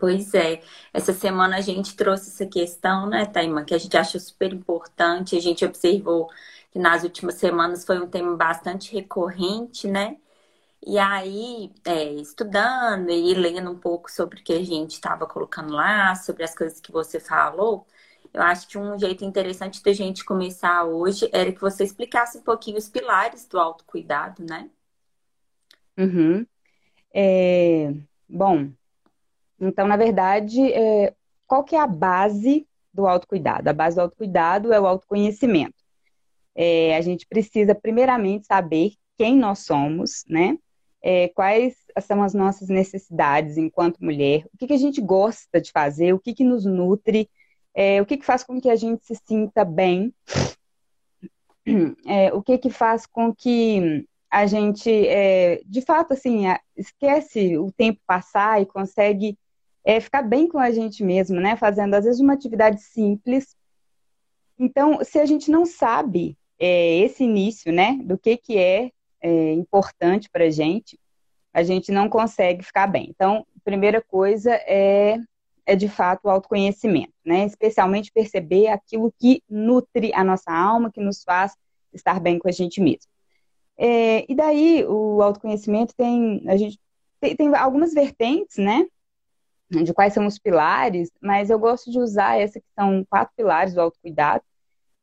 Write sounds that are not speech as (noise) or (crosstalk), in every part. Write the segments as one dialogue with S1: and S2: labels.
S1: Pois é, essa semana a gente trouxe essa questão, né, Taima, que a gente acha super importante. A gente observou que nas últimas semanas foi um tema bastante recorrente, né? E aí, é, estudando e lendo um pouco sobre o que a gente estava colocando lá, sobre as coisas que você falou, eu acho que um jeito interessante da gente começar hoje era que você explicasse um pouquinho os pilares do autocuidado, né?
S2: Uhum. É, bom, então, na verdade, é, qual que é a base do autocuidado? A base do autocuidado é o autoconhecimento. É, a gente precisa, primeiramente, saber quem nós somos, né? É, quais são as nossas necessidades enquanto mulher, o que, que a gente gosta de fazer, o que, que nos nutre, é, o que, que faz com que a gente se sinta bem, é, o que, que faz com que a gente, é, de fato, assim, esquece o tempo passar e consegue é, ficar bem com a gente mesmo, né? Fazendo, às vezes, uma atividade simples. Então, se a gente não sabe é, esse início, né, do que, que é, é importante para a gente, a gente não consegue ficar bem. Então, primeira coisa é, é de fato o autoconhecimento, né? Especialmente perceber aquilo que nutre a nossa alma, que nos faz estar bem com a gente mesmo. É, e daí o autoconhecimento tem a gente tem, tem algumas vertentes, né? De quais são os pilares, mas eu gosto de usar essa que são quatro pilares do autocuidado,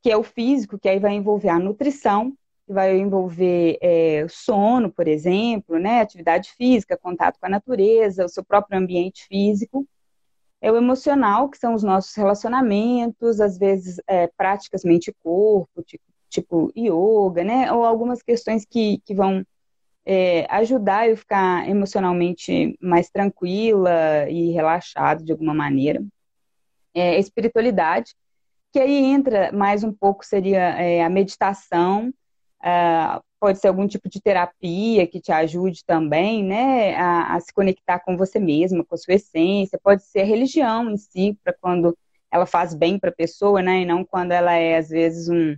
S2: que é o físico, que aí vai envolver a nutrição, que vai envolver é, sono, por exemplo, né, atividade física, contato com a natureza, o seu próprio ambiente físico. É o emocional, que são os nossos relacionamentos, às vezes é, práticas mente-corpo, tipo, tipo yoga, né, ou algumas questões que, que vão é, ajudar eu ficar emocionalmente mais tranquila e relaxada de alguma maneira. É, espiritualidade, que aí entra mais um pouco, seria é, a meditação, é, pode ser algum tipo de terapia que te ajude também, né, a, a, se conectar com você mesma, com a sua essência, pode ser a religião em si, para quando ela faz bem para a pessoa, né, e não quando ela é, às vezes, um,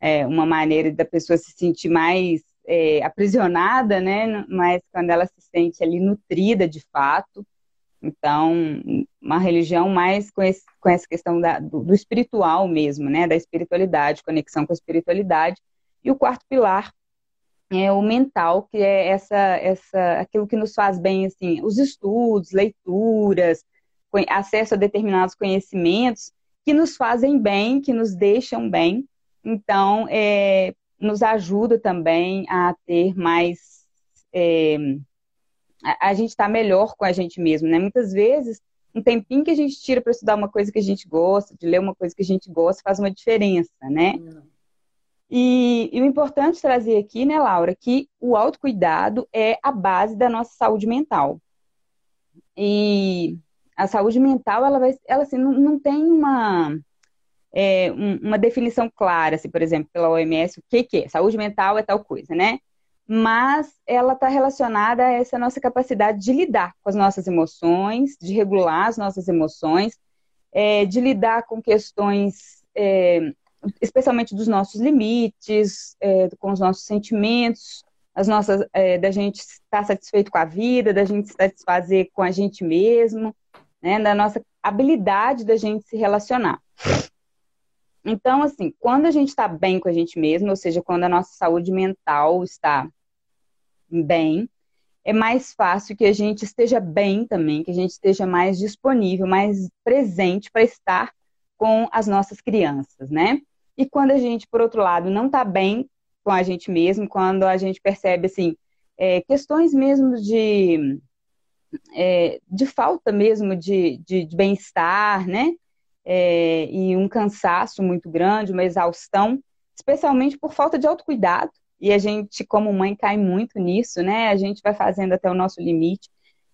S2: é, uma maneira da pessoa se sentir mais é, aprisionada, né? Mas quando ela se sente ali nutrida de fato. Então, uma religião mais com, esse, com essa questão da, do, do, espiritual mesmo, né? Da espiritualidade, conexão com a espiritualidade. E o quarto pilar é o mental, que é essa, essa, aquilo que nos faz bem, assim, os estudos, leituras, acesso a determinados conhecimentos que nos fazem bem, que nos deixam bem. Então, é, nos ajuda também a ter mais. É, a, a, gente está melhor com a gente mesmo, né? Muitas vezes, um tempinho que a gente tira para estudar uma coisa que a gente gosta, de ler uma coisa que a gente gosta, faz uma diferença, né? E, e, o importante trazer aqui, né, Laura, que o autocuidado é a base da nossa saúde mental. E a saúde mental, ela vai, ela assim, não, não tem uma é, um, uma definição clara, assim, por exemplo, pela OMS, o que, que é? Saúde mental é tal coisa, né? Mas ela está relacionada a essa nossa capacidade de lidar com as nossas emoções, de regular as nossas emoções, é, de lidar com questões, é, especialmente dos nossos limites, é, com os nossos sentimentos, as nossas, é, da gente estar satisfeito com a vida, da gente se satisfazer com a gente mesmo, né, da nossa habilidade da gente se relacionar. Então, assim, quando a gente está bem com a gente mesmo, ou seja, quando a nossa saúde mental está bem, é mais fácil que a gente esteja bem também, que a gente esteja mais disponível, mais presente para estar com as nossas crianças, né? E quando a gente, por outro lado, não está bem com a gente mesmo, quando a gente percebe, assim, é, questões mesmo de, é, de falta mesmo de, de, de bem-estar, né? É, e um cansaço muito grande, uma exaustão, especialmente por falta de autocuidado, e a gente, como mãe, cai muito nisso, né? A gente vai fazendo até o nosso limite.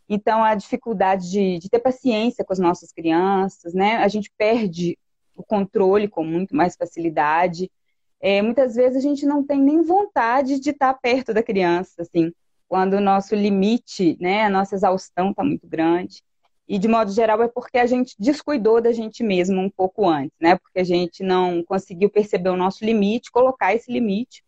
S2: Então, a dificuldade de, de ter paciência com as nossas crianças, né? A gente perde o controle com muito mais facilidade. É, muitas vezes a gente não tem nem vontade de estar perto da criança, assim, quando o nosso limite, né, a nossa exaustão está muito grande. E, de modo geral, é porque a gente descuidou da gente mesmo um pouco antes, né? Porque a gente não conseguiu perceber o nosso limite, colocar esse limite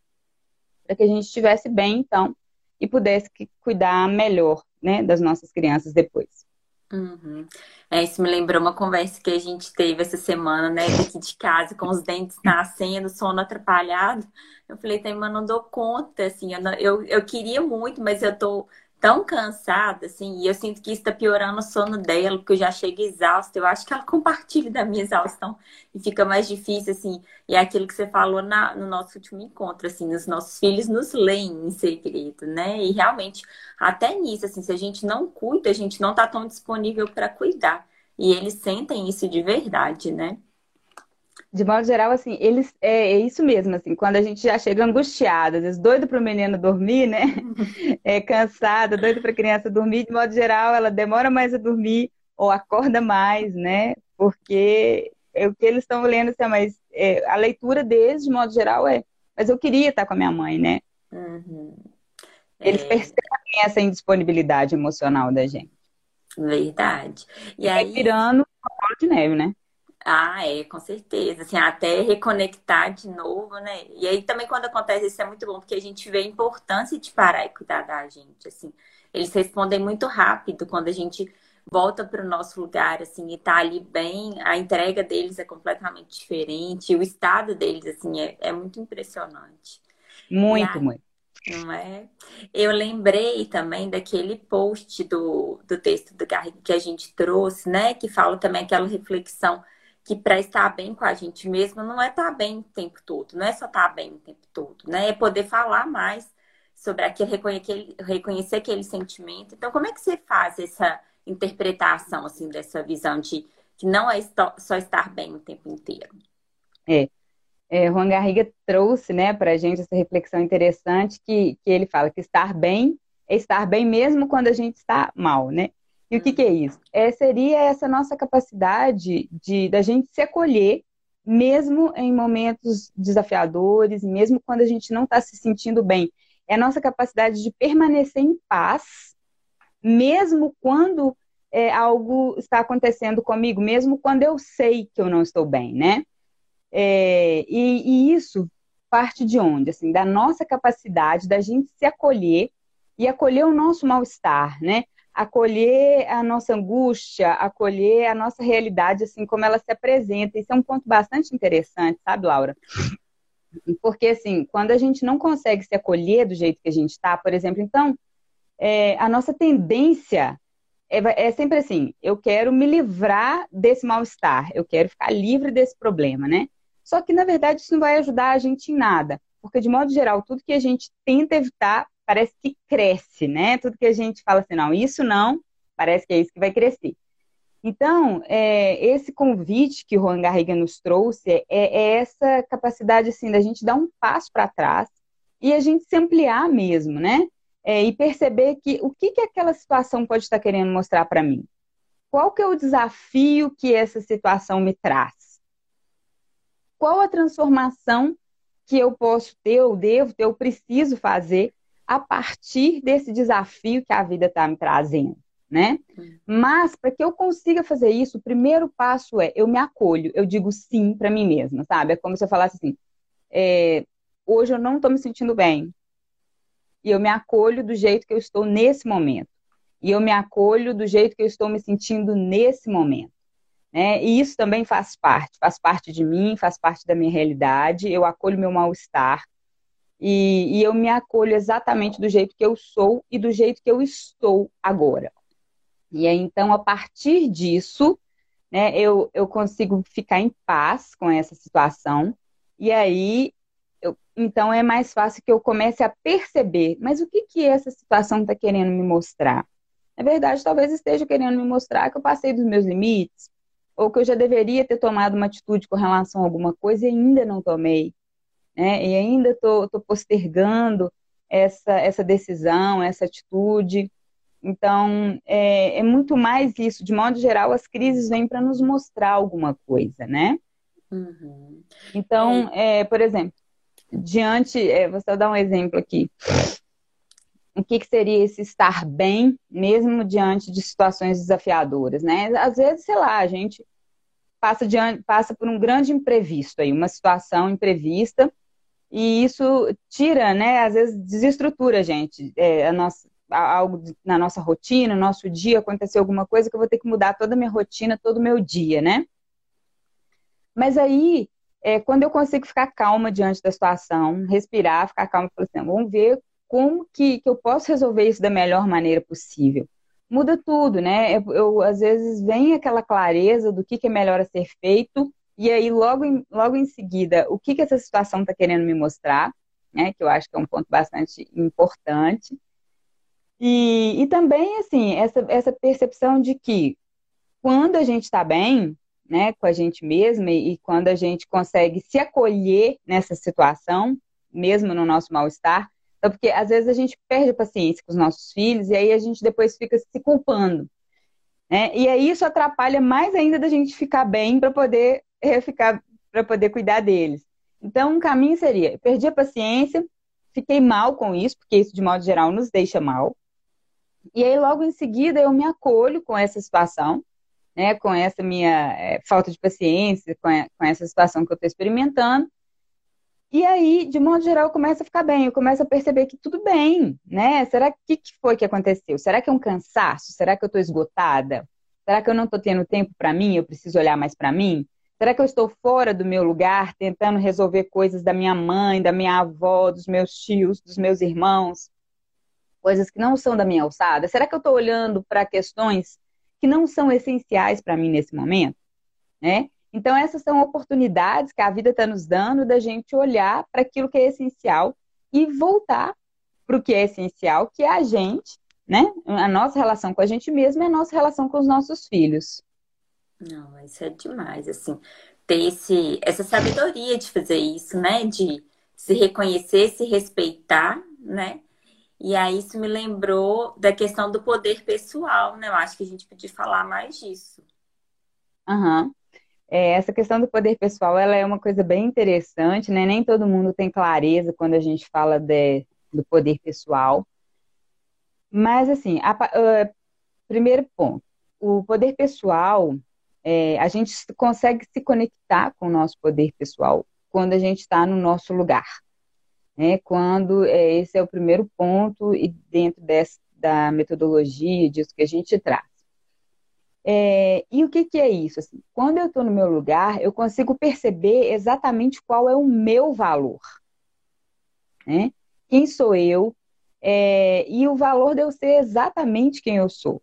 S2: para que a gente estivesse bem, então, e pudesse cuidar melhor, né, das nossas crianças depois.
S1: Uhum. É, isso me lembrou uma conversa que a gente teve essa semana, né, daqui de casa, com os dentes nascendo, sono atrapalhado. Eu falei, tá, mas não dou conta, assim, eu, não, eu, eu queria muito, mas eu tô tão cansada, assim, e eu sinto que está piorando o sono dela, porque eu já chego exausta. Eu acho que ela compartilha da minha exaustão e fica mais difícil, assim. E é aquilo que você falou na, no nosso último encontro, assim, os nossos filhos nos leem em segredo, né? E realmente, até nisso, assim, se a gente não cuida, a gente não está tão disponível para cuidar. E eles sentem isso de verdade, né?
S2: De modo geral, assim, eles é, é, isso mesmo, assim, quando a gente já chega angustiada, às vezes doido para o menino dormir, né? É cansada, doido para a criança dormir, de modo geral, ela demora mais a dormir ou acorda mais, né? Porque é o que eles estão lendo, assim, mas é, a leitura deles, de modo geral, é, mas eu queria estar com a minha mãe, né? Uhum. Eles é... percebem essa indisponibilidade emocional da gente.
S1: Verdade.
S2: E, aí virando uma bola de neve, né?
S1: Ah, é, com certeza. Assim, até reconectar de novo, né? E aí também quando acontece isso é muito bom, porque a gente vê a importância de parar e cuidar da gente, assim. Eles respondem muito rápido quando a gente volta para o nosso lugar, assim, e tá ali bem, a entrega deles é completamente diferente, o estado deles, assim, é, é muito impressionante.
S2: Muito, aí, muito.
S1: Não é? Eu lembrei também daquele post do, do texto do Garriga que a gente trouxe, né? Que fala também aquela reflexão que para estar bem com a gente mesmo não é estar bem o tempo todo, não é só estar bem o tempo todo, né? É poder falar mais sobre aquele, reconhecer, reconhecer aquele sentimento. Então, como é que você faz essa interpretação, assim, dessa visão de que não é só estar bem o tempo inteiro?
S2: É. é Juan Garriga trouxe, né, para a gente essa reflexão interessante que, que ele fala que estar bem é estar bem mesmo quando a gente está mal, né? E o que, que é isso? É, seria essa nossa capacidade de da gente se acolher, mesmo em momentos desafiadores, mesmo quando a gente não está se sentindo bem. É a nossa capacidade de permanecer em paz, mesmo quando é, algo está acontecendo comigo, mesmo quando eu sei que eu não estou bem, né? É, e, e isso parte de onde? Assim, da nossa capacidade da gente se acolher e acolher o nosso mal-estar, né? Acolher a nossa angústia, acolher a nossa realidade, assim como ela se apresenta. Isso é um ponto bastante interessante, sabe, Laura? Porque, assim, quando a gente não consegue se acolher do jeito que a gente está, por exemplo, então, é, a nossa tendência é, é, sempre assim: eu quero me livrar desse mal-estar, eu quero ficar livre desse problema, né? Só que, na verdade, isso não vai ajudar a gente em nada. Porque, de modo geral, tudo que a gente tenta evitar parece que cresce, né? Tudo que a gente fala assim, não, isso não, parece que é isso que vai crescer. Então, é, esse convite que o Juan Garriga nos trouxe é, é essa capacidade, assim, da gente dar um passo para trás e a gente se ampliar mesmo, né? É, e perceber que o que, que aquela situação pode estar querendo mostrar para mim. Qual que é o desafio que essa situação me traz? Qual a transformação que eu posso ter, eu devo ter, eu preciso fazer a partir desse desafio que a vida está me trazendo, né? Mas para que eu consiga fazer isso, o primeiro passo é eu me acolho, eu digo sim para mim mesma, sabe? É como se eu falasse assim: é, hoje eu não estou me sentindo bem e eu me acolho do jeito que eu estou nesse momento e eu me acolho do jeito que eu estou me sentindo nesse momento. Né? E isso também faz parte, faz parte de mim, faz parte da minha realidade. Eu acolho meu mal-estar, e, e eu me acolho exatamente do jeito que eu sou e do jeito que eu estou agora. E aí, então, a partir disso, né, eu, eu consigo ficar em paz com essa situação. E aí, eu, então, é mais fácil que eu comece a perceber, mas o que, que essa situação está querendo me mostrar? Na verdade, talvez esteja querendo me mostrar que eu passei dos meus limites, ou que eu já deveria ter tomado uma atitude com relação a alguma coisa e ainda não tomei. Né? E ainda estou postergando essa, essa decisão, essa atitude. Então, é, é, muito mais isso. De modo geral, as crises vêm para nos mostrar alguma coisa, né? Uhum. Então, é, por exemplo, diante, é, vou só dar um exemplo aqui. O que, que seria esse estar bem, mesmo diante de situações desafiadoras, né? Às vezes, sei lá, a gente passa, diante, passa por um grande imprevisto aí, uma situação imprevista, e isso tira, né? Às vezes desestrutura a gente, é, a nossa, algo na nossa rotina, no nosso dia, aconteceu alguma coisa que eu vou ter que mudar toda a minha rotina, todo o meu dia, né? Mas aí, é, quando eu consigo ficar calma diante da situação, respirar, ficar calma, falar assim, vamos ver como que, que eu posso resolver isso da melhor maneira possível. Muda tudo, né? Eu, eu às vezes vem aquela clareza do que, que é melhor a ser feito, e aí logo em, logo em seguida, o que, que essa situação está querendo me mostrar, né? Que eu acho que é um ponto bastante importante. E, e também, assim, essa, essa percepção de que quando a gente está bem, né, com a gente mesma e, e quando a gente consegue se acolher nessa situação, mesmo no nosso mal-estar, então, porque às vezes a gente perde a paciência com os nossos filhos e aí a gente depois fica se culpando. Né? E aí isso atrapalha mais ainda da gente ficar bem para poder (laughs) ficar para poder cuidar deles. Então, um caminho seria: perdi a paciência, fiquei mal com isso, porque isso de modo geral nos deixa mal. E aí, logo em seguida, eu me acolho com essa situação, né, com essa minha é, falta de paciência, com, a, com essa situação que eu estou experimentando. E aí, de modo geral, eu começo a ficar bem, eu começo a perceber que tudo bem, né? Será que que foi que aconteceu? Será que é um cansaço? Será que eu estou esgotada? Será que eu não estou tendo tempo para mim? Eu preciso olhar mais para mim? Será que eu estou fora do meu lugar, tentando resolver coisas da minha mãe, da minha avó, dos meus tios, dos meus irmãos? coisas que não são da minha alçada? Será que eu estou olhando para questões que não são essenciais para mim nesse momento? Né? Então, essas são oportunidades que a vida está nos dando da gente olhar para aquilo que é essencial e voltar para o que é essencial, que é a gente, né? A nossa relação com a gente mesma e a nossa relação com os nossos filhos.
S1: Não, isso é demais, assim, ter esse, essa sabedoria de fazer isso, né? De se reconhecer, se respeitar, né? E aí isso me lembrou da questão do poder pessoal, né? Eu acho que a gente podia falar mais disso.
S2: Uhum. É, essa questão do poder pessoal, ela é uma coisa bem interessante, né? Nem todo mundo tem clareza quando a gente fala de, do poder pessoal. Mas, assim, a, primeiro ponto, o poder pessoal, é, a gente consegue se conectar com o nosso poder pessoal quando a gente está no nosso lugar né, quando é, esse é o primeiro ponto e dentro dessa, da metodologia, disso que a gente traz. É, e o que, que é isso? Assim, quando eu estou no meu lugar, eu consigo perceber exatamente qual é o meu valor. Né? Quem sou eu? É, e o valor de eu ser exatamente quem eu sou.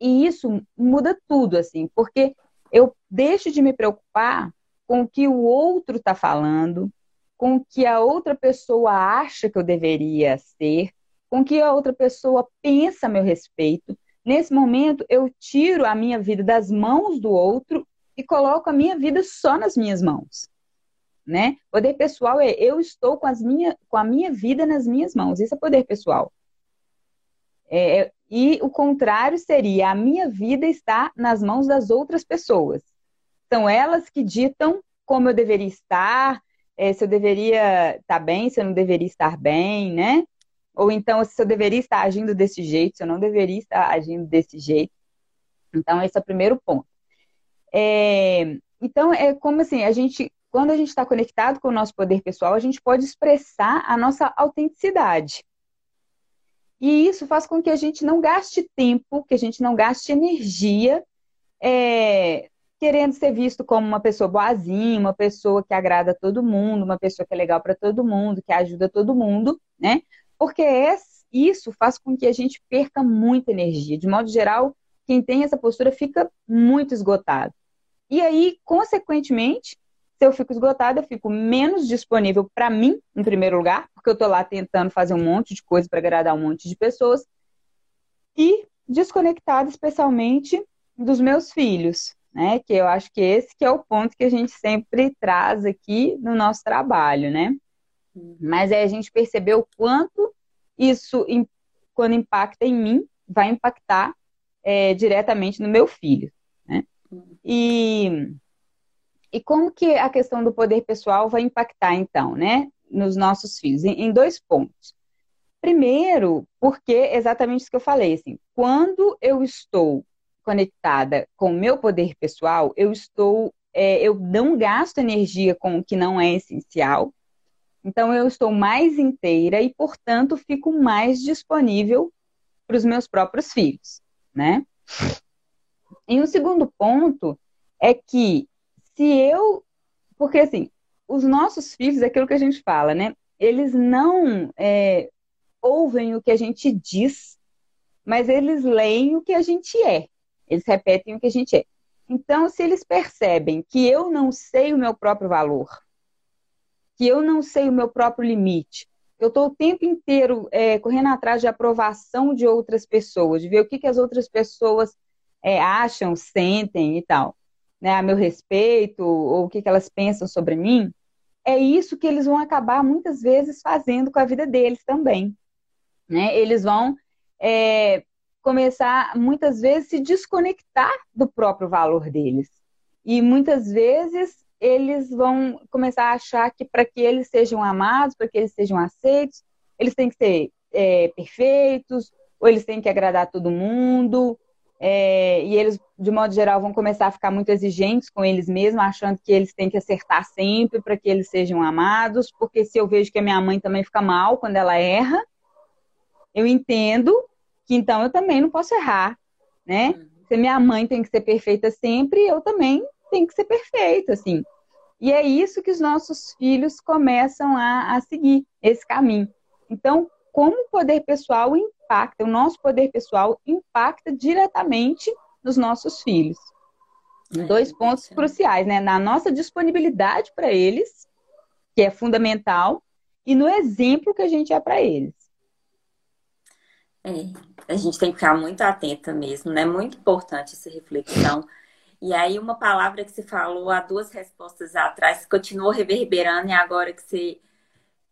S2: E isso muda tudo, assim, porque eu deixo de me preocupar com o que o outro está falando, com o que a outra pessoa acha que eu deveria ser, com o que a outra pessoa pensa a meu respeito. Nesse momento, eu tiro a minha vida das mãos do outro e coloco a minha vida só nas minhas mãos. Né? Poder pessoal é eu estou com, as minha, com a minha vida nas minhas mãos. Isso é poder pessoal. É, e o contrário seria a minha vida está nas mãos das outras pessoas. São elas que ditam como eu deveria estar, é, se eu deveria estar bem, se eu não deveria estar bem, né? Ou então se eu deveria estar agindo desse jeito, se eu não deveria estar agindo desse jeito. Então, esse é o primeiro ponto. É, então, é como assim, a gente, quando a gente está conectado com o nosso poder pessoal, a gente pode expressar a nossa autenticidade. E isso faz com que a gente não gaste tempo, que a gente não gaste energia é, querendo ser visto como uma pessoa boazinha, uma pessoa que agrada todo mundo, uma pessoa que é legal para todo mundo, que ajuda todo mundo, né? Porque isso faz com que a gente perca muita energia. De modo geral, quem tem essa postura fica muito esgotado. E aí, consequentemente, se eu fico esgotada, eu fico menos disponível para mim, em primeiro lugar, porque eu estou lá tentando fazer um monte de coisa para agradar um monte de pessoas, e desconectada especialmente dos meus filhos, né? Que eu acho que esse que é o ponto que a gente sempre traz aqui no nosso trabalho, né? Mas é a gente perceber o quanto isso, quando impacta em mim, vai impactar é, diretamente no meu filho, né? E, e como que a questão do poder pessoal vai impactar, então, né? Nos nossos filhos? Em, em dois pontos. Primeiro, porque exatamente isso que eu falei, assim, quando eu estou conectada com o meu poder pessoal, eu estou, é, eu não gasto energia com o que não é essencial. Então eu estou mais inteira e, portanto, fico mais disponível para os meus próprios filhos, né? E um segundo ponto é que se eu, porque assim, os nossos filhos, é aquilo que a gente fala, né? Eles não é, ouvem o que a gente diz, mas eles leem o que a gente é. Eles repetem o que a gente é. Então, se eles percebem que eu não sei o meu próprio valor, que eu não sei o meu próprio limite, eu estou o tempo inteiro é, correndo atrás de aprovação de outras pessoas, de ver o que, que as outras pessoas é, acham, sentem e tal, né, a meu respeito, ou o que, que elas pensam sobre mim, é isso que eles vão acabar muitas vezes fazendo com a vida deles também. Né? Eles vão é, começar, muitas vezes, se desconectar do próprio valor deles. E muitas vezes eles vão começar a achar que para que eles sejam amados, para que eles sejam aceitos, eles têm que ser é, perfeitos, ou eles têm que agradar todo mundo, é, e eles, de modo geral, vão começar a ficar muito exigentes com eles mesmos, achando que eles têm que acertar sempre para que eles sejam amados, porque se eu vejo que a minha mãe também fica mal quando ela erra, eu entendo que então eu também não posso errar, né? Uhum. Se minha mãe tem que ser perfeita sempre, eu também tenho que ser perfeita, assim. E é isso que os nossos filhos começam a, a seguir, esse caminho. Então, como o poder pessoal impacta, o nosso poder pessoal impacta diretamente nos nossos filhos. É, Dois pontos é. cruciais, né? Na nossa disponibilidade para eles, que é fundamental, e no exemplo que a gente é para eles.
S1: É, a gente tem que ficar muito atenta mesmo, né? Muito importante essa reflexão. E aí, uma palavra que você falou há duas respostas atrás, continuou reverberando, e agora que você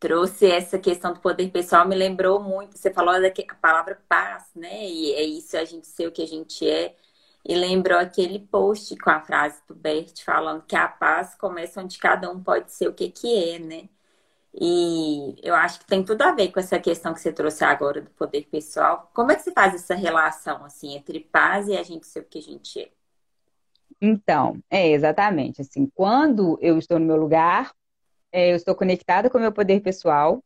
S1: trouxe essa questão do poder pessoal, me lembrou muito. Você falou da palavra paz, né? E é isso, a gente ser o que a gente é. E lembrou aquele post com a frase do Bert falando que a paz começa onde cada um pode ser o que, que é, né? E eu acho que tem tudo a ver com essa questão que você trouxe agora do poder pessoal. Como é que você faz essa relação assim entre paz e a gente ser o que a gente é?
S2: Então, é exatamente assim. Quando eu estou no meu lugar, eu estou conectada com o meu poder pessoal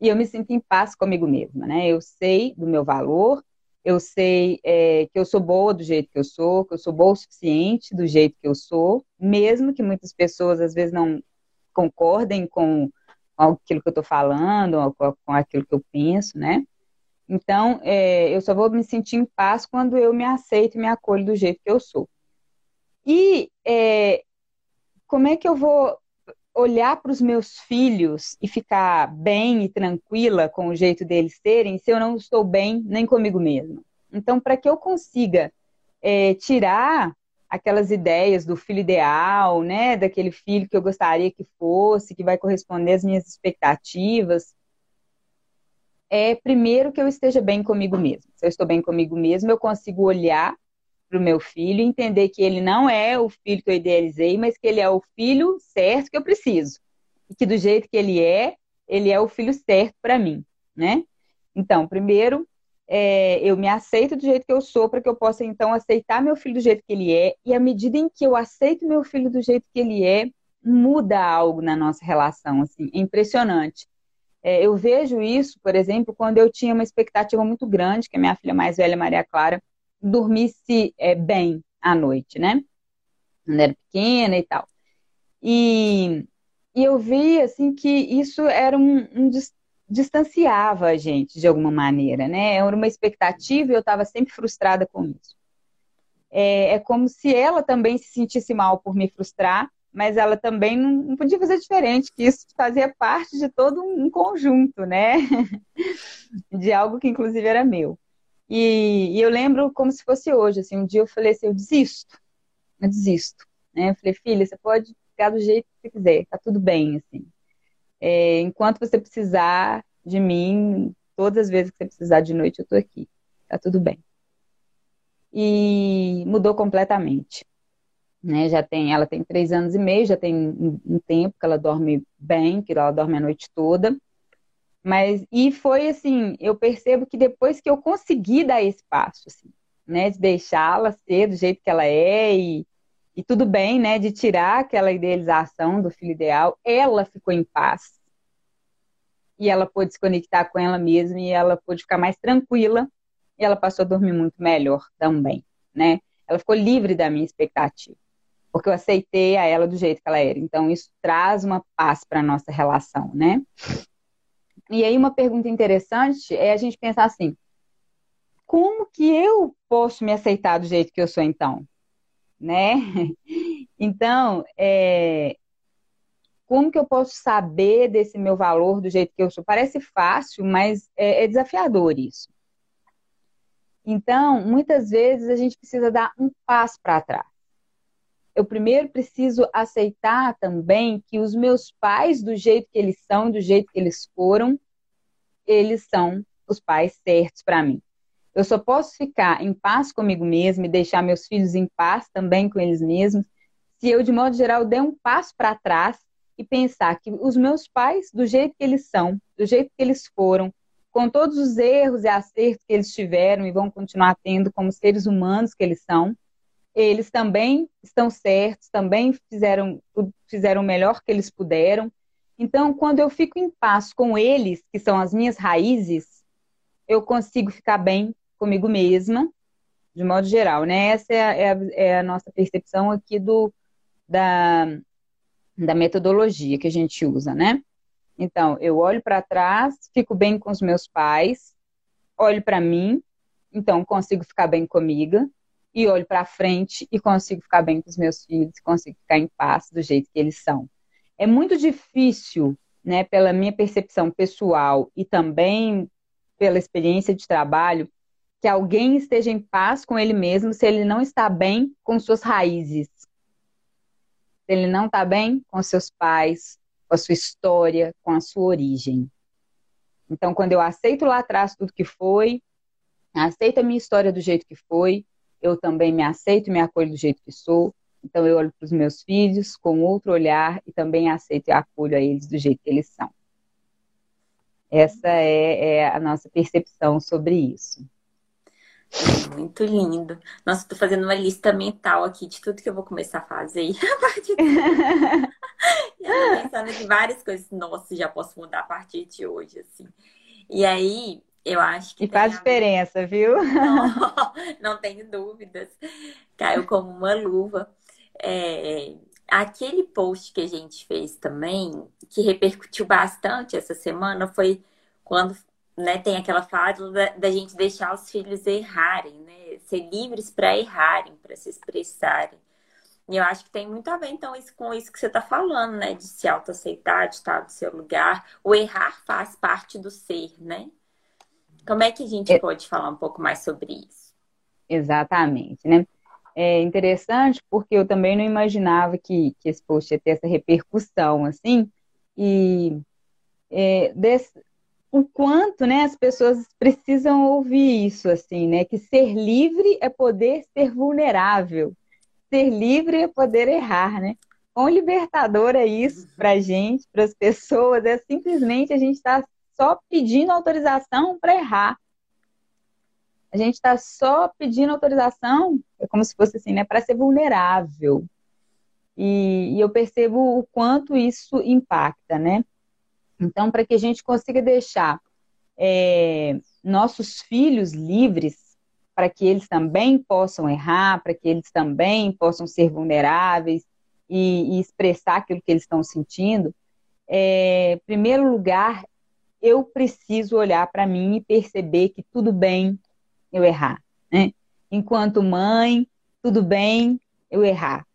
S2: e eu me sinto em paz comigo mesma, né? Eu sei do meu valor, eu sei é, que eu sou boa do jeito que eu sou, que eu sou boa o suficiente do jeito que eu sou, mesmo que muitas pessoas às vezes não concordem com aquilo que eu estou falando, com aquilo que eu penso, né? Então, é, eu só vou me sentir em paz quando eu me aceito e me acolho do jeito que eu sou. E é, como é que eu vou olhar para os meus filhos e ficar bem e tranquila com o jeito deles serem se eu não estou bem nem comigo mesma? Então, para que eu consiga é, tirar aquelas ideias do filho ideal, né? Daquele filho que eu gostaria que fosse, que vai corresponder às minhas expectativas. É primeiro que eu esteja bem comigo mesmo. Se eu estou bem comigo mesmo, eu consigo olhar para o meu filho entender que ele não é o filho que eu idealizei, mas que ele é o filho certo que eu preciso. E que do jeito que ele é, ele é o filho certo para mim, né? Então, primeiro, é, eu me aceito do jeito que eu sou, para que eu possa então aceitar meu filho do jeito que ele é, e à medida em que eu aceito meu filho do jeito que ele é, muda algo na nossa relação, assim, é impressionante. É, eu vejo isso, por exemplo, quando eu tinha uma expectativa muito grande que a minha filha mais velha, Maria Clara, dormisse é, bem à noite, né? quando era pequena e tal. E, e eu vi, assim, que isso era um, um distanciava a gente de alguma maneira, né? Era uma expectativa e eu estava sempre frustrada com isso. É, é, como se ela também se sentisse mal por me frustrar, mas ela também não, não podia fazer diferente, que isso fazia parte de todo um conjunto, né? (laughs) de algo que inclusive era meu. E, e, eu lembro como se fosse hoje, assim, um dia eu falei assim, eu desisto, eu desisto. Né? Eu falei, filha, você pode ficar do jeito que você quiser, tá tudo bem, assim. É, enquanto você precisar de mim, todas as vezes que você precisar de noite, eu tô aqui, tá tudo bem. E mudou completamente. Né, já tem, ela tem três anos e meio, já tem um, um tempo que ela dorme bem, que ela dorme a noite toda. Mas, e foi assim, eu percebo que depois que eu consegui dar espaço, assim, né, de deixá-la ser do jeito que ela é e, e tudo bem, né, de tirar aquela idealização do filho ideal, ela ficou em paz. E ela pôde se conectar com ela mesma e ela pôde ficar mais tranquila e ela passou a dormir muito melhor também, né? Ela ficou livre da minha expectativa, porque eu aceitei a ela do jeito que ela era. Então isso traz uma paz para nossa relação, né? E aí uma pergunta interessante é a gente pensar assim: como que eu posso me aceitar do jeito que eu sou então? Né? (laughs) Então, é, como que eu posso saber desse meu valor do jeito que eu sou? Parece fácil, mas é, é desafiador isso. Então, muitas vezes a gente precisa dar um passo para trás. Eu primeiro preciso aceitar também que os meus pais, do jeito que eles são, do jeito que eles foram, eles são os pais certos para mim. Eu só posso ficar em paz comigo mesma e deixar meus filhos em paz também com eles mesmos se eu, de modo geral, der um passo para trás e pensar que os meus pais, do jeito que eles são, do jeito que eles foram, com todos os erros e acertos que eles tiveram e vão continuar tendo como seres humanos que eles são, eles também estão certos, também fizeram, fizeram o melhor que eles puderam então, quando eu fico em paz com eles, que são as minhas raízes, eu consigo ficar bem comigo mesma, de modo geral, né? Essa é a, é a, é nossa percepção aqui do, da, da metodologia que a gente usa, né? Então, eu olho para trás, fico bem com os meus pais, olho para mim, então consigo ficar bem comigo, e olho para frente e consigo ficar bem com os meus filhos, consigo ficar em paz do jeito que eles são é muito difícil, né, pela minha percepção pessoal e também pela experiência de trabalho, que alguém esteja em paz com ele mesmo se ele não está bem com suas raízes. Se ele não está bem com seus pais, com a sua história, com a sua origem. Então, quando eu aceito lá atrás tudo que foi, aceito a minha história do jeito que foi, eu também me aceito e me acolho do jeito que sou, então eu olho para os meus filhos com outro olhar e também aceito e acolho a eles do jeito que eles são. Essa é, é a nossa percepção sobre isso.
S1: Muito lindo. Nossa, estou fazendo uma lista mental aqui de tudo que eu vou começar a fazer (laughs) a partir de... (laughs) pensando em várias coisas. Nossa, já posso mudar a partir de hoje, assim. E aí, eu acho que.
S2: E faz diferença, viu? (laughs)
S1: Não, não tenho dúvidas. Caiu como uma luva. É, aquele post que a gente fez também, que repercutiu bastante essa semana, foi quando né, tem aquela fase da, da gente deixar os filhos errarem, né? Ser livres para errarem, para se expressarem. E eu acho que tem muito a ver, então, isso, com isso que você está falando, né? De se autoaceitar, de estar no seu lugar. O errar faz parte do ser, né? Como é que a gente é... pode falar um pouco mais sobre isso?
S2: Exatamente, né? é interessante porque eu também não imaginava que, que esse post ia ter essa repercussão, assim, e é, desse, o quanto, né, as pessoas precisam ouvir isso, assim, né, que ser livre é poder ser vulnerável, ser livre é poder errar, né, quão libertador é isso para gente, para as pessoas, é simplesmente a gente está só pedindo autorização para errar, a gente está só pedindo autorização, é como se fosse assim, né, para ser vulnerável. E, e, eu percebo o quanto isso impacta, né? Então, para que a gente consiga deixar é, nossos filhos livres, para que eles também possam errar, para que eles também possam ser vulneráveis e, e expressar aquilo que eles estão sentindo, é, primeiro lugar, eu preciso olhar para mim e perceber que tudo bem eu errar. Né? Enquanto mãe, tudo bem eu errar.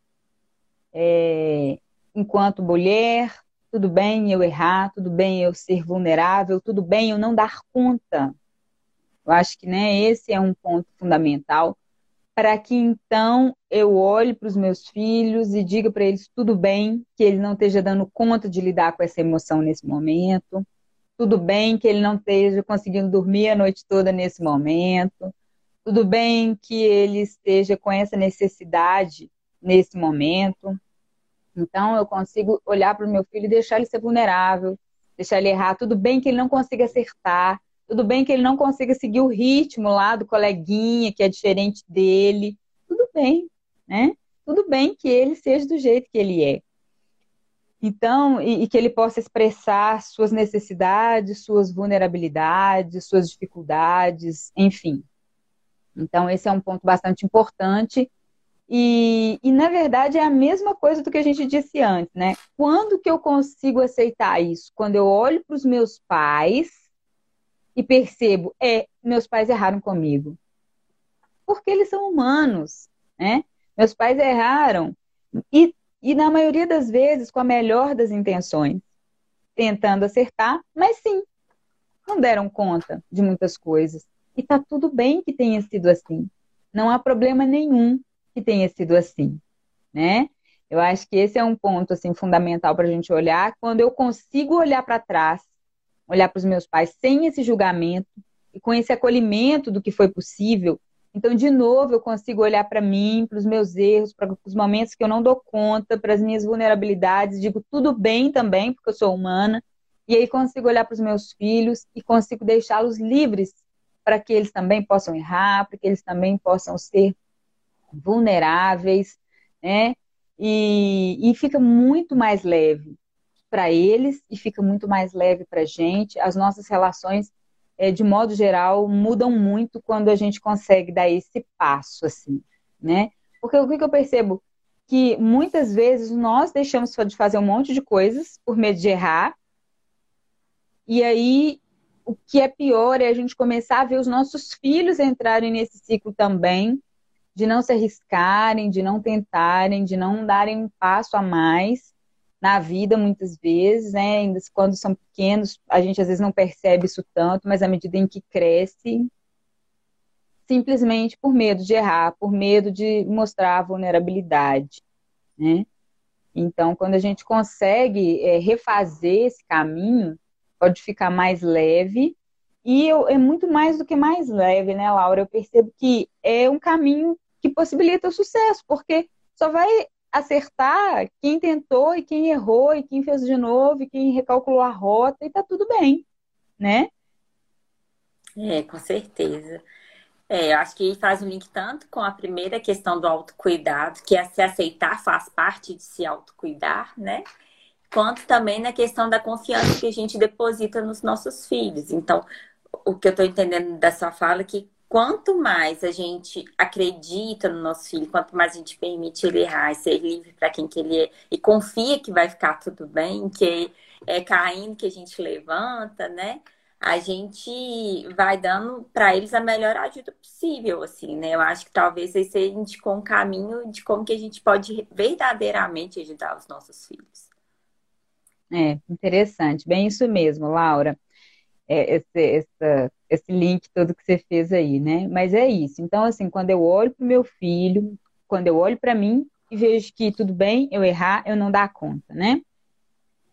S2: É, enquanto mulher, tudo bem eu errar, tudo bem eu ser vulnerável, tudo bem eu não dar conta. Eu acho que né, esse é um ponto fundamental para que então eu olhe para os meus filhos e diga para eles tudo bem que ele não esteja dando conta de lidar com essa emoção nesse momento, tudo bem que ele não esteja conseguindo dormir a noite toda nesse momento, tudo bem que ele esteja com essa necessidade nesse momento. Então eu consigo olhar para o meu filho e deixar ele ser vulnerável, deixar ele errar, tudo bem que ele não consiga acertar, tudo bem que ele não consiga seguir o ritmo lá do coleguinha, que é diferente dele. Tudo bem, né? Tudo bem que ele seja do jeito que ele é. Então, e, e que ele possa expressar suas necessidades, suas vulnerabilidades, suas dificuldades, enfim. Então, esse é um ponto bastante importante. E, e, na verdade, é a mesma coisa do que a gente disse antes, né? Quando que eu consigo aceitar isso? Quando eu olho para os meus pais e percebo, é, meus pais erraram comigo. Porque eles são humanos, né? Meus pais erraram e, e na maioria das vezes com a melhor das intenções, tentando acertar, mas sim, não deram conta de muitas coisas. E tá tudo bem que tenha sido assim. Não há problema nenhum que tenha sido assim, né? Eu acho que esse é um ponto assim fundamental para a gente olhar. Quando eu consigo olhar para trás olhar para os meus pais sem esse julgamento e com esse acolhimento do que foi possível. Então, de novo, eu consigo olhar para mim, para os meus erros, para os momentos que eu não dou conta, para as minhas vulnerabilidades, digo tudo bem também, porque eu sou humana, e aí consigo olhar para os meus filhos e consigo deixá-los livres para que eles também possam errar, para que eles também possam ser vulneráveis, né? E, e fica muito mais leve para eles e fica muito mais leve para a gente. As nossas relações, é, de modo geral, mudam muito quando a gente consegue dar esse passo, assim, né? Porque o que eu percebo? Que muitas vezes nós deixamos de fazer um monte de coisas por medo de errar, e aí o que é pior é a gente começar a ver os nossos filhos entrarem nesse ciclo também, de não se arriscarem, de não tentarem, de não darem um passo a mais na vida muitas vezes, né? Ainda quando são pequenos, a gente às vezes não percebe isso tanto, mas à medida em que cresce, simplesmente por medo de errar, por medo de mostrar a vulnerabilidade, né? Então, quando a gente consegue é, refazer esse caminho, pode ficar mais leve e eu, é muito mais do que mais leve, né, Laura? Eu percebo que é um caminho que possibilita o sucesso, porque só vai acertar quem tentou e quem errou e quem fez de novo e quem recalculou a rota e tá tudo bem, né?
S1: É, com certeza. É, eu acho que faz um link tanto com a primeira questão do autocuidado, que é se aceitar faz parte de se autocuidar, né? Quanto também na questão da confiança que a gente deposita nos nossos filhos. Então, o que eu estou entendendo da sua fala é que quanto mais a gente acredita no nosso filho, quanto mais a gente permite ele errar e ser livre para quem que ele é e confia que vai ficar tudo bem, que é caindo que a gente levanta, né? A gente vai dando para eles a melhor ajuda possível, assim, né? Eu acho que talvez esse com um caminho de como que a gente pode verdadeiramente ajudar os nossos filhos.
S2: É, interessante. Bem isso mesmo, Laura. É, esse, essa esse link todo que você fez aí, né? Mas é isso. Então, assim, quando eu olho para o meu filho, quando eu olho para mim e vejo que tudo bem, eu errar, eu não dar conta, né?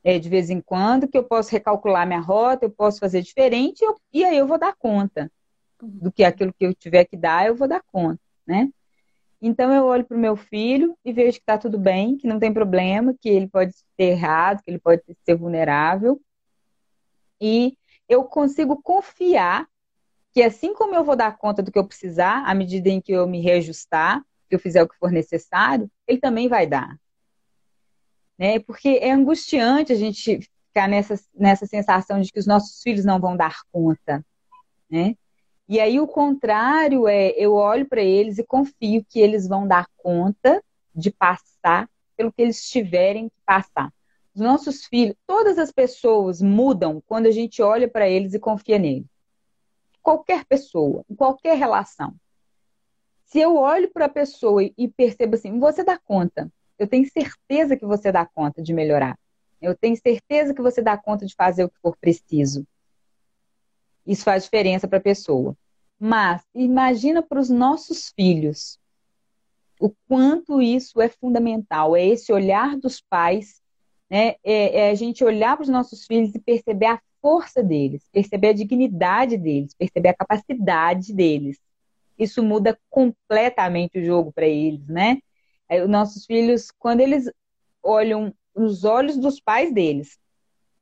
S2: É de vez em quando que eu posso recalcular minha rota, eu posso fazer diferente eu, e aí eu vou dar conta do que aquilo que eu tiver que dar, eu vou dar conta, né? Então eu olho para o meu filho e vejo que está tudo bem, que não tem problema, que ele pode ter errado, que ele pode ser vulnerável. E eu consigo confiar que assim como eu vou dar conta do que eu precisar, à medida em que eu me reajustar, que eu fizer o que for necessário, ele também vai dar. Né? Porque é angustiante a gente ficar nessa, nessa sensação de que os nossos filhos não vão dar conta. Né? E aí o contrário é eu olho para eles e confio que eles vão dar conta de passar pelo que eles tiverem que passar. Os nossos filhos, todas as pessoas mudam quando a gente olha para eles e confia neles. Qualquer pessoa, em qualquer relação. Se eu olho para a pessoa e percebo assim, você dá conta, eu tenho certeza que você dá conta de melhorar. Eu tenho certeza que você dá conta de fazer o que for preciso. Isso faz diferença para a pessoa. Mas imagina para os nossos filhos o quanto isso é fundamental. É esse olhar dos pais, né? É, é a gente olhar para os nossos filhos e perceber a força deles, perceber a dignidade deles, perceber a capacidade deles. Isso muda completamente o jogo para eles, né? É, os nossos filhos, quando eles olham nos olhos dos pais deles,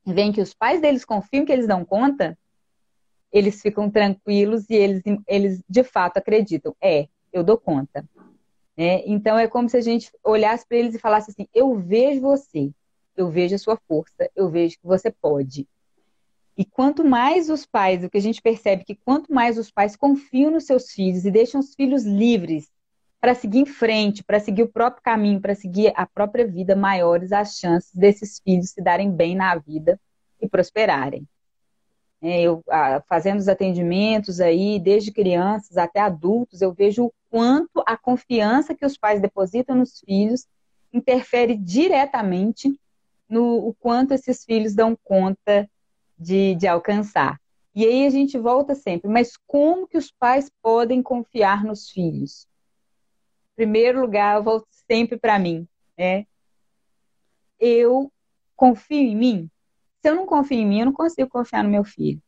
S2: veem que os pais deles confiam que eles dão conta, eles ficam tranquilos e eles, eles de fato acreditam. É, eu dou conta. É, então é como se a gente olhasse para eles e falasse assim: eu vejo você, eu vejo a sua força, eu vejo que você pode. E quanto mais os pais, o que a gente percebe que quanto mais os pais confiam nos seus filhos e deixam os filhos livres para seguir em frente, para seguir o próprio caminho, para seguir a própria vida, maiores as chances desses filhos se darem bem na vida e prosperarem. É, eu fazendo os atendimentos aí, desde crianças até adultos, eu vejo o quanto a confiança que os pais depositam nos filhos interfere diretamente no o quanto esses filhos dão conta de, de alcançar. E aí a gente volta sempre, mas como que os pais podem confiar nos filhos? primeiro lugar, eu volto sempre para mim. Né? Eu confio em mim. Se eu não confio em mim, eu não consigo confiar no meu filho.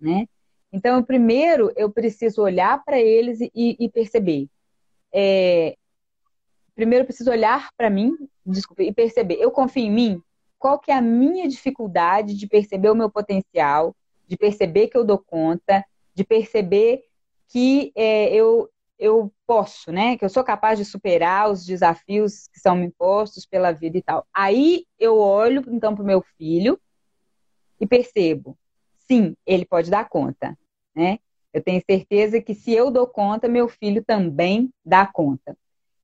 S2: Né? Então, primeiro, eu preciso olhar para eles e, e perceber. É, primeiro, eu preciso olhar para mim, desculpa, e perceber. Eu confio em mim? Qual que é a minha dificuldade de perceber o meu potencial, de perceber que eu dou conta, de perceber que é, eu, eu posso, né? Que eu sou capaz de superar os desafios que são me impostos pela vida e tal. Aí eu olho então para o meu filho e percebo, sim, ele pode dar conta, né? Eu tenho certeza que se eu dou conta, meu filho também dá conta.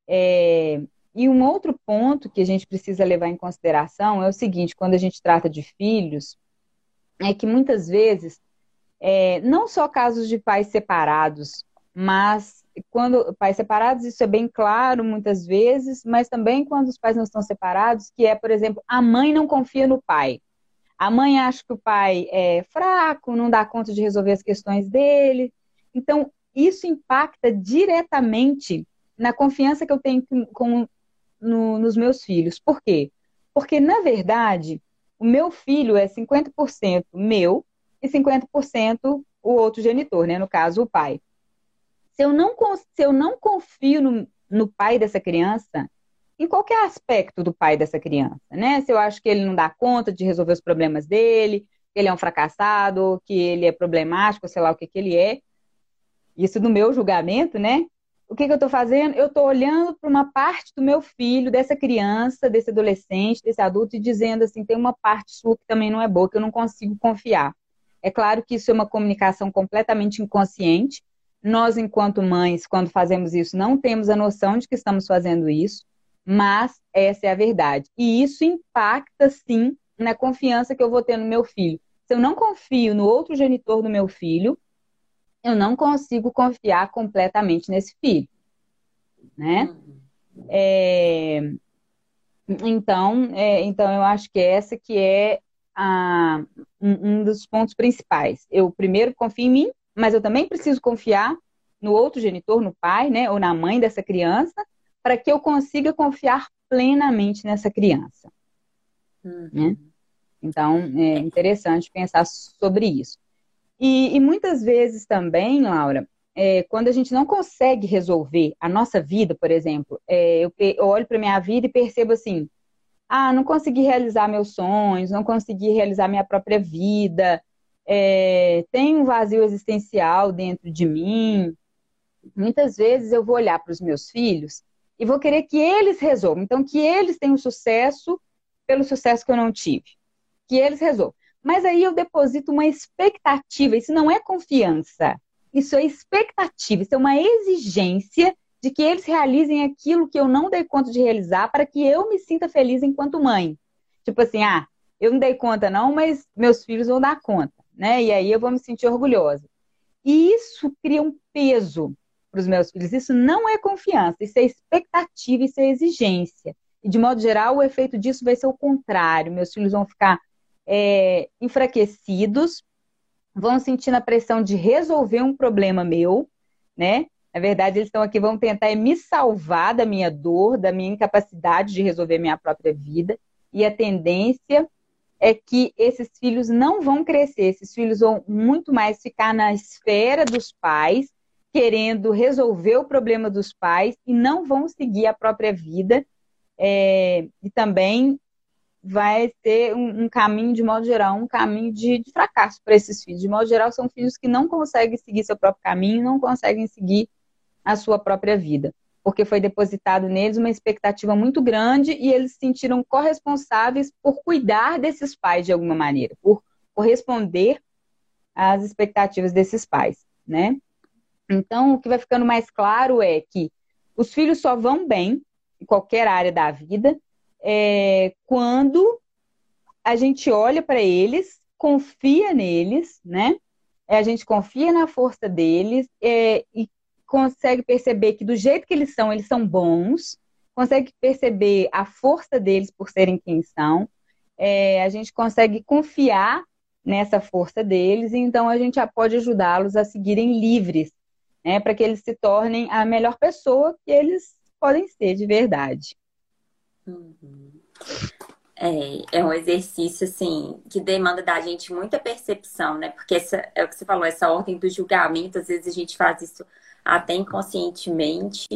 S2: É... E um outro ponto que a gente precisa levar em consideração é o seguinte: quando a gente trata de filhos, é que muitas vezes, é, não só casos de pais separados, mas quando pais separados, isso é bem claro muitas vezes, mas também quando os pais não estão separados, que é, por exemplo, a mãe não confia no pai. A mãe acha que o pai é fraco, não dá conta de resolver as questões dele. Então, isso impacta diretamente na confiança que eu tenho com, no, nos meus filhos. Por quê? Porque, na verdade, o meu filho é 50% meu e 50% o outro genitor, né? No caso, o pai. Se eu não, se eu não confio no, no pai dessa criança, em qualquer aspecto do pai dessa criança, né? Se eu acho que ele não dá conta de resolver os problemas dele, que ele é um fracassado, que ele é problemático, sei lá o que, que ele é. Isso no meu julgamento, né? O que, que eu estou fazendo? Eu estou olhando para uma parte do meu filho, dessa criança, desse adolescente, desse adulto, e dizendo assim: tem uma parte sua que também não é boa, que eu não consigo confiar. É claro que isso é uma comunicação completamente inconsciente, nós, enquanto mães, quando fazemos isso, não temos a noção de que estamos fazendo isso, mas essa é a verdade. E isso impacta, sim, na confiança que eu vou ter no meu filho. Se eu não confio no outro genitor do meu filho, eu não consigo confiar completamente nesse filho, né? É... Então, é... então eu acho que essa que é a... um dos pontos principais. Eu primeiro confio em mim, mas eu também preciso confiar no outro genitor, no pai, né, ou na mãe dessa criança, para que eu consiga confiar plenamente nessa criança. Uhum. Né? Então, é interessante pensar sobre isso. E, e muitas vezes também, Laura, é, quando a gente não consegue resolver a nossa vida, por exemplo, é, eu, eu olho para minha vida e percebo assim: ah, não consegui realizar meus sonhos, não consegui realizar minha própria vida, é, tem um vazio existencial dentro de mim. Muitas vezes eu vou olhar para os meus filhos e vou querer que eles resolvam. Então, que eles tenham sucesso pelo sucesso que eu não tive. Que eles resolvam. Mas aí eu deposito uma expectativa. Isso não é confiança. Isso é expectativa, isso é uma exigência de que eles realizem aquilo que eu não dei conta de realizar para que eu me sinta feliz enquanto mãe. Tipo assim, ah, eu não dei conta não, mas meus filhos vão dar conta, né? E aí eu vou me sentir orgulhosa. E isso cria um peso para os meus filhos. Isso não é confiança, isso é expectativa, isso é exigência. E de modo geral, o efeito disso vai ser o contrário. Meus filhos vão ficar é, enfraquecidos, vão sentir a pressão de resolver um problema meu, né? Na verdade, eles estão aqui, vão tentar me salvar da minha dor, da minha incapacidade de resolver minha própria vida. E a tendência é que esses filhos não vão crescer, esses filhos vão muito mais ficar na esfera dos pais, querendo resolver o problema dos pais e não vão seguir a própria vida. É, e também vai ter um, um, caminho, de modo geral, um caminho de, de fracasso para esses filhos. De modo geral, são filhos que não conseguem seguir seu próprio caminho, não conseguem seguir a sua própria vida, porque foi depositado neles uma expectativa muito grande e eles se sentiram corresponsáveis por cuidar desses pais de alguma maneira, por corresponder às expectativas desses pais, né? Então, o que vai ficando mais claro é que os filhos só vão bem em qualquer área da vida é, quando a gente olha para eles, confia neles, né? É, a gente confia na força deles é, e consegue perceber que do jeito que eles são, eles são bons, consegue perceber a força deles por serem quem são, é, a gente consegue confiar nessa força deles, e então a gente pode ajudá-los a seguirem livres, né, para que eles se tornem a melhor pessoa que eles podem ser de verdade.
S1: Uhum. É, é um exercício, assim, que demanda da gente muita percepção, né? Porque essa, é o que você falou, essa ordem do julgamento, às vezes a gente faz isso até inconscientemente.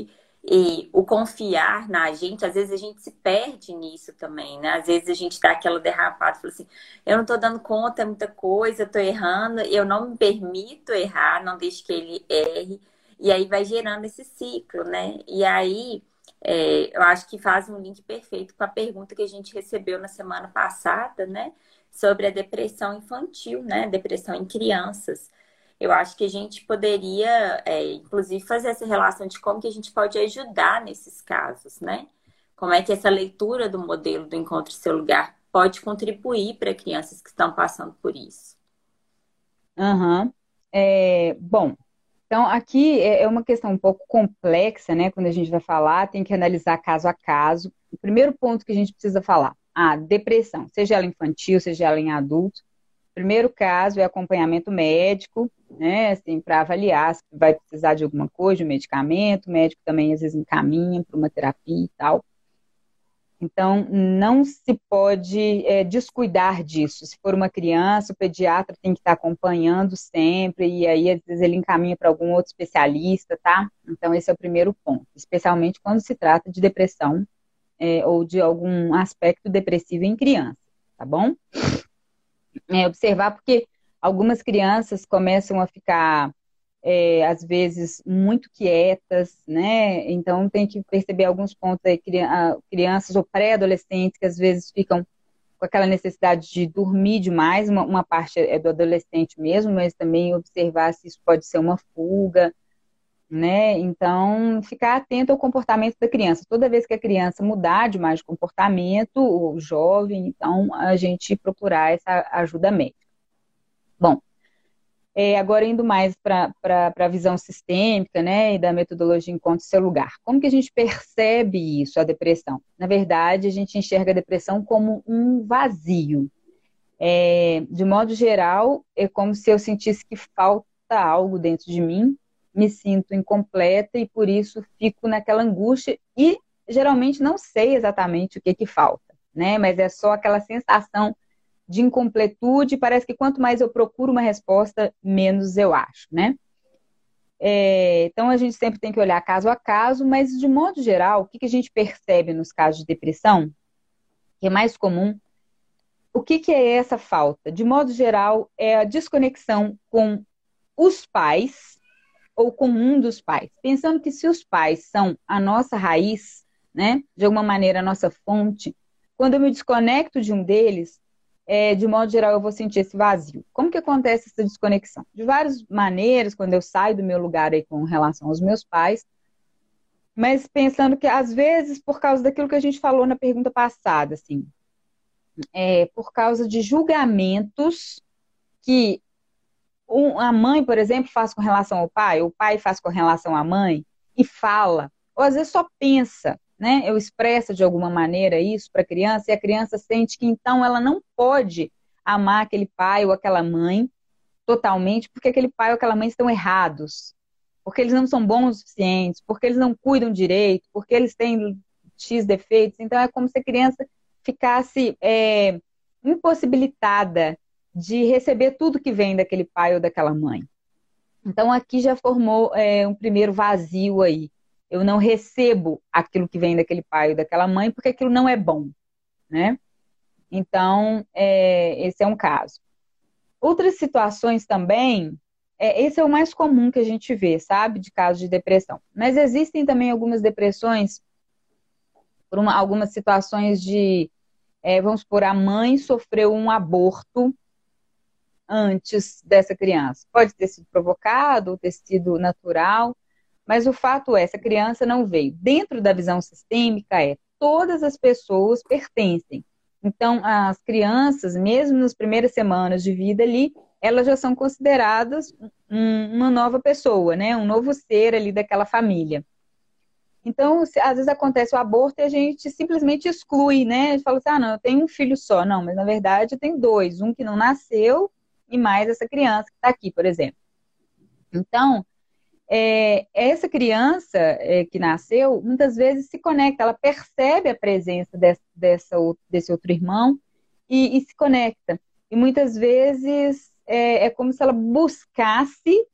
S1: E o confiar na gente, às vezes a gente se perde nisso também, né? Às vezes a gente dá aquela derrapada, fala assim, eu não tô dando conta, é muita coisa, eu tô errando, eu não me permito errar, não deixo que ele erre. E aí vai gerando esse ciclo, né? E aí é, eu acho que faz um link perfeito com a pergunta que a gente recebeu na semana passada, né? Sobre a depressão infantil, né? Depressão em crianças eu acho que a gente poderia, é, inclusive, fazer essa relação de como que a gente pode ajudar nesses casos, né? Como é que essa leitura do modelo do Encontre Seu Lugar pode contribuir para crianças que estão passando por isso.
S2: Uhum. É, bom, então aqui é, é uma questão um pouco complexa, né? Quando a gente vai falar, tem que analisar caso a caso. O primeiro ponto que a gente precisa falar, a depressão, seja ela infantil, seja ela em adulto, primeiro caso é acompanhamento médico, né, assim, para avaliar se vai precisar de alguma coisa, de um medicamento, o médico também às vezes encaminha para uma terapia e tal. Então, não se pode é, descuidar disso. Se for uma criança, o pediatra tem que estar acompanhando sempre, e aí, às vezes, ele encaminha para algum outro especialista, tá? Então, esse é o primeiro ponto, especialmente quando se trata de depressão é, ou de algum aspecto depressivo em criança, tá bom? É, observar, porque Algumas crianças começam a ficar, é, às vezes, muito quietas, né? Então, tem que perceber alguns pontos aí, crianças ou pré-adolescentes que às vezes ficam com aquela necessidade de dormir demais, uma, uma, parte é do adolescente mesmo, mas também observar se isso pode ser uma fuga, né? Então, ficar atento ao comportamento da criança. Toda vez que a criança mudar demais de comportamento, o jovem, então, a gente procurar essa ajuda médica. Bom, é, agora indo mais para a visão sistêmica, né, e da metodologia enquanto seu lugar. Como que a gente percebe isso, a depressão? Na verdade, a gente enxerga a depressão como um vazio. É, de modo geral, é como se eu sentisse que falta algo dentro de mim, me sinto incompleta e por isso fico naquela angústia e geralmente não sei exatamente o que que falta, né? Mas é só aquela sensação de incompletude, parece que quanto mais eu procuro uma resposta, menos eu acho, né? É, então a gente sempre tem que olhar caso a caso, mas de modo geral, o que, que a gente percebe nos casos de depressão, que é mais comum, o que, que é essa falta? De modo geral, é a desconexão com os pais ou com um dos pais. Pensando que se os pais são a nossa raiz, né, de alguma maneira a nossa fonte, quando eu me desconecto de um deles, é, de modo geral, eu vou sentir esse vazio? Como que acontece essa desconexão? De várias maneiras, quando eu saio do meu lugar aí com relação aos meus pais, mas pensando que às vezes por causa daquilo que a gente falou na pergunta passada, assim, é, por causa de julgamentos que um, a mãe, por exemplo, faz com relação ao pai, o pai faz com relação à mãe e fala, ou às vezes só pensa, né? Eu expressa de alguma maneira isso para a criança e a criança sente que então ela não pode amar aquele pai ou aquela mãe totalmente porque aquele pai ou aquela mãe estão errados, porque eles não são bons o suficientes, porque eles não cuidam direito, porque eles têm X defeitos. Então é como se a criança ficasse é, impossibilitada de receber tudo que vem daquele pai ou daquela mãe. Então aqui já formou é, um primeiro vazio aí. Eu não recebo aquilo que vem daquele pai ou daquela mãe porque aquilo não é bom, né? Então é, esse é um caso. Outras situações também, é, esse é o mais comum que a gente vê, sabe, de casos de depressão. Mas existem também algumas depressões por uma, algumas situações de, é, vamos supor, a mãe sofreu um aborto antes dessa criança. Pode ter sido provocado, ter sido natural, mas o fato é, essa criança não veio. Dentro da visão sistêmica é, todas as pessoas pertencem. Então, as crianças, mesmo nas primeiras semanas de vida ali, elas já são consideradas uma nova pessoa, né? Um novo ser ali daquela família. Então, às vezes acontece o aborto e a gente simplesmente exclui, né? A gente fala assim, ah, não, eu tenho um filho só. Não, mas na verdade eu tenho dois. Um que não nasceu e mais essa criança que está aqui, por exemplo. Então, é, essa criança é, que nasceu, muitas vezes se conecta, ela percebe a presença desse, dessa, desse outro irmão e, e, se conecta. E muitas vezes é, é como se ela buscasse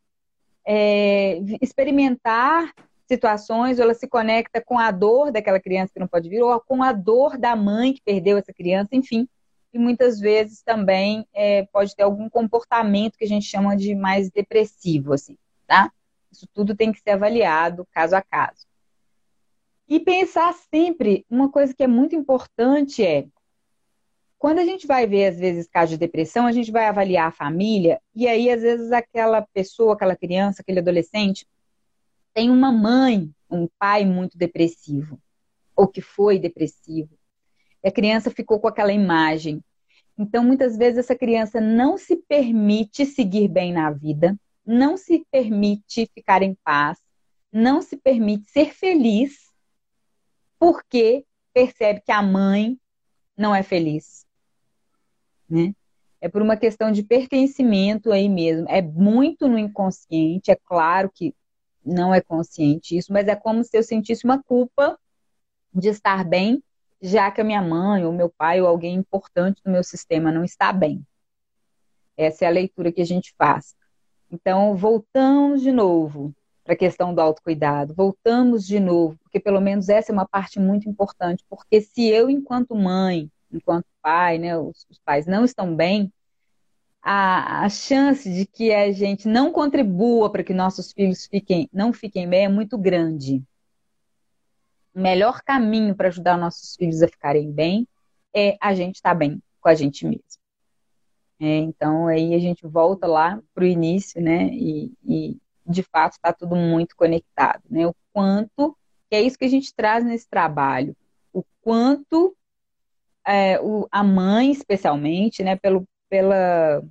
S2: é, experimentar situações, ou ela se conecta com a dor daquela criança que não pode vir, ou com a dor da mãe que perdeu essa criança, enfim e muitas vezes também é, pode ter algum comportamento que a gente chama de mais depressivo, assim, tá? Isso tudo tem que ser avaliado caso a caso. E pensar sempre, uma coisa que é muito importante é, quando a gente vai ver, às vezes, casos de depressão, a gente vai avaliar a família, e aí, às vezes, aquela pessoa, aquela criança, aquele adolescente, tem uma mãe, um pai muito depressivo, ou que foi depressivo, e a criança ficou com aquela imagem. Então, muitas vezes, essa criança não se permite seguir bem na vida, não se permite ficar em paz, não se permite ser feliz, porque percebe que a mãe não é feliz. Né? É por uma questão de pertencimento aí mesmo. É muito no inconsciente, é claro que não é consciente isso, mas é como se eu sentisse uma culpa de estar bem já que a minha mãe, ou meu pai, ou alguém importante do meu sistema não está bem. Essa é a leitura que a gente faz. Então, voltamos de novo para a questão do autocuidado, voltamos de novo, porque pelo menos essa é uma parte muito importante, porque se eu, enquanto mãe, enquanto pai, né, os, os pais não estão bem, a, a, chance de que a gente não contribua para que nossos filhos fiquem, não fiquem bem é muito grande o melhor caminho para ajudar nossos filhos a ficarem bem é a gente estar tá bem com a gente mesmo. É, então aí a gente volta lá para o início, né? E, e de fato está tudo muito conectado, né? O quanto que é isso que a gente traz nesse trabalho, o quanto é, o, a mãe, especialmente, né? Pelo, pela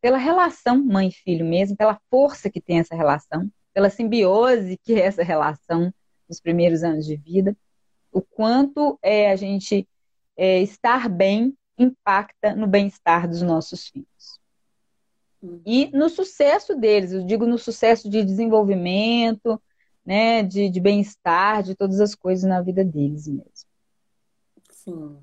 S2: pela relação mãe-filho mesmo, pela força que tem essa relação, pela simbiose que é essa relação nos primeiros anos de vida, o quanto é, a gente é, estar bem impacta no bem-estar dos nossos filhos. E no sucesso deles, eu digo no sucesso de desenvolvimento, né, de, de bem-estar, de todas as coisas na vida deles mesmo.
S1: Sim.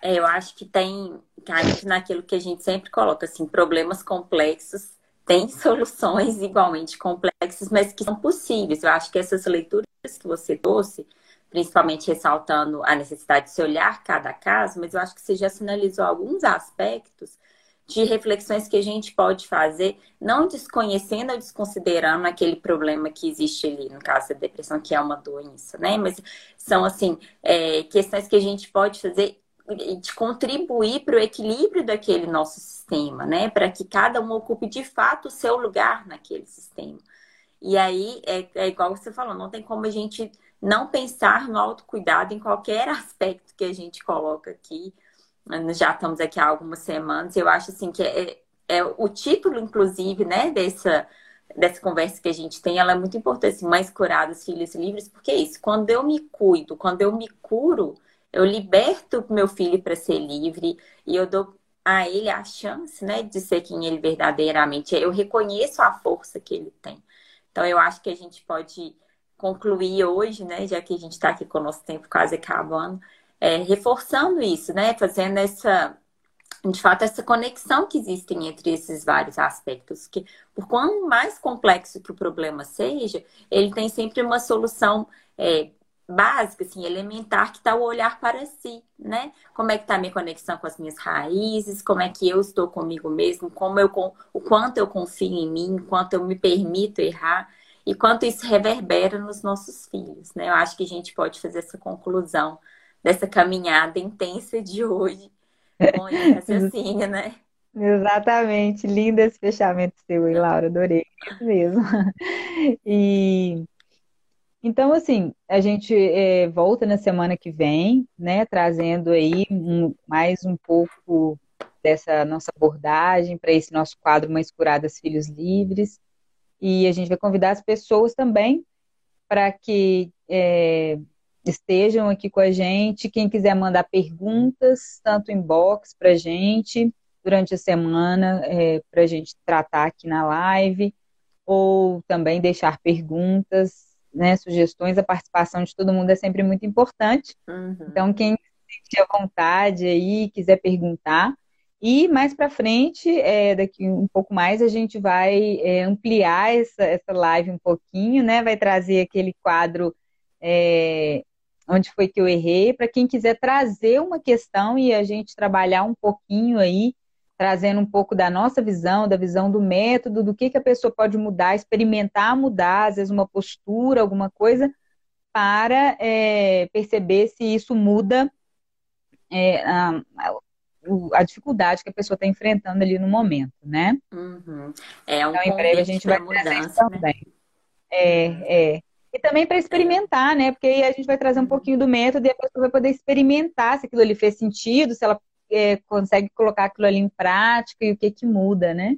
S1: É, eu acho que tem, cai naquilo que a gente sempre coloca, assim, problemas complexos têm (laughs) soluções igualmente complexas, mas que são possíveis. Eu acho que essas leituras que você trouxe, principalmente ressaltando a necessidade de se olhar cada caso, mas eu acho que você já sinalizou alguns aspectos de reflexões que a gente pode fazer, não desconhecendo ou desconsiderando aquele problema que existe ali, no caso da depressão, que é uma doença, né? Mas são, assim, é, questões que a gente pode fazer de contribuir para o equilíbrio daquele nosso sistema, né? Para que cada um ocupe de fato o seu lugar naquele sistema. E aí é, é igual você falou, não tem como a gente não pensar no autocuidado em qualquer (laughs) aspecto que a gente coloca aqui. Já estamos aqui há algumas semanas. Eu acho assim que é, é o título, inclusive, né, dessa dessa conversa que a gente tem, ela é muito importante, assim, mães curadas, filhos livres, porque é isso, quando eu me cuido, quando eu me curo, eu liberto meu filho para ser livre e eu dou a ele a chance, né, de ser quem ele verdadeiramente é. Eu reconheço a força que ele tem. Então, eu acho que a gente pode concluir hoje, né, já que a gente está aqui com o nosso tempo quase acabando, é, reforçando isso, né, fazendo essa de fato, essa conexão que existe entre esses vários aspectos, que por quanto mais complexo que o problema seja, ele tem sempre uma solução é, básica, assim, elementar, que está o olhar para si, né? Como é que está a minha conexão com as minhas raízes, como é que eu estou comigo mesmo, como eu, o quanto eu confio em mim, quanto eu me permito errar e quanto isso reverbera nos nossos filhos, né? Eu acho que a gente pode fazer essa conclusão dessa caminhada intensa de hoje com esse raciocínio, né?
S2: Exatamente, lindo esse fechamento seu, hein, Laura? Adorei isso mesmo. (laughs) E então, assim, a gente é, volta na semana que vem, né, trazendo aí um, mais um pouco dessa nossa abordagem para esse nosso quadro Mães Curadas, Filhos Livres. E a gente vai convidar as pessoas também para que é, estejam aqui com a gente. Quem quiser mandar perguntas, tanto inbox para a gente durante a semana, é, para a gente tratar aqui na live, ou também deixar perguntas, né, sugestões. A participação de todo mundo é sempre muito importante. Uhum. Então, quem tiver vontade aí, quiser perguntar. E mais para frente, é, daqui um pouco mais, a gente vai é, ampliar essa, essa live um pouquinho, né? Vai trazer aquele quadro é, onde foi que eu errei, para quem quiser trazer uma questão e a gente trabalhar um pouquinho aí, trazendo um pouco da nossa visão, da visão do método, do que, que a pessoa pode mudar, experimentar mudar, às vezes uma postura, alguma coisa, para é, perceber se isso muda é, a, a, dificuldade que a pessoa está enfrentando ali no momento, né?
S1: Uhum. É um
S2: então, em breve a gente vai
S1: mudança, trazer isso
S2: também. Né? É, é. E também para experimentar, né? Porque aí a gente vai trazer um pouquinho do método e a pessoa vai poder experimentar se aquilo ali fez sentido, se ela é, consegue colocar aquilo ali em prática e o que que muda, né?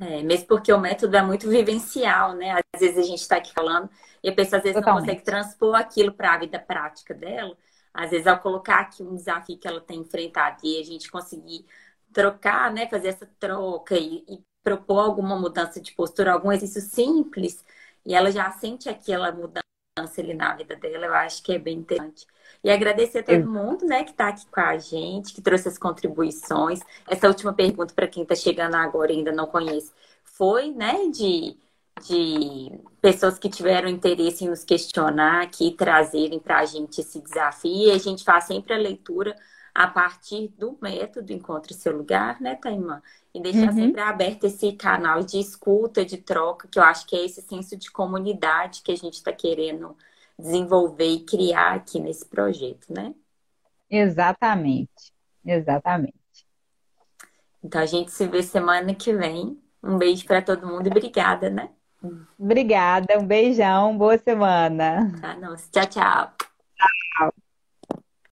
S1: É, mesmo porque o método é muito vivencial, né? Às vezes a gente está aqui falando e a pessoa às vezes Totalmente. não consegue transpor aquilo para a vida prática dela. Às vezes, ao colocar aqui um desafio que ela tem enfrentado e a gente conseguir trocar, né? Fazer essa troca e, e propor alguma mudança de postura, algum exercício simples, e ela já sente aquela mudança ali na vida dela, eu acho que é bem interessante. E agradecer a todo mundo, né, que está aqui com a gente, que trouxe as contribuições. Essa última pergunta, para quem está chegando agora e ainda não conhece, foi, né, de, de pessoas que tiveram interesse em nos questionar aqui, trazerem para a gente esse desafio. E a gente faz sempre a leitura a partir do método Encontre Seu Lugar, né, Taimã? E deixar uhum. sempre aberto esse canal de escuta, de troca, que eu acho que é esse senso de comunidade que a gente está querendo desenvolver e criar aqui nesse projeto, né?
S2: Exatamente, exatamente.
S1: Então a gente se vê semana que vem. Um beijo para todo mundo e obrigada, né?
S2: Obrigada, um beijão, boa semana.
S1: Tá, não. Tchau, tchau. Tchau.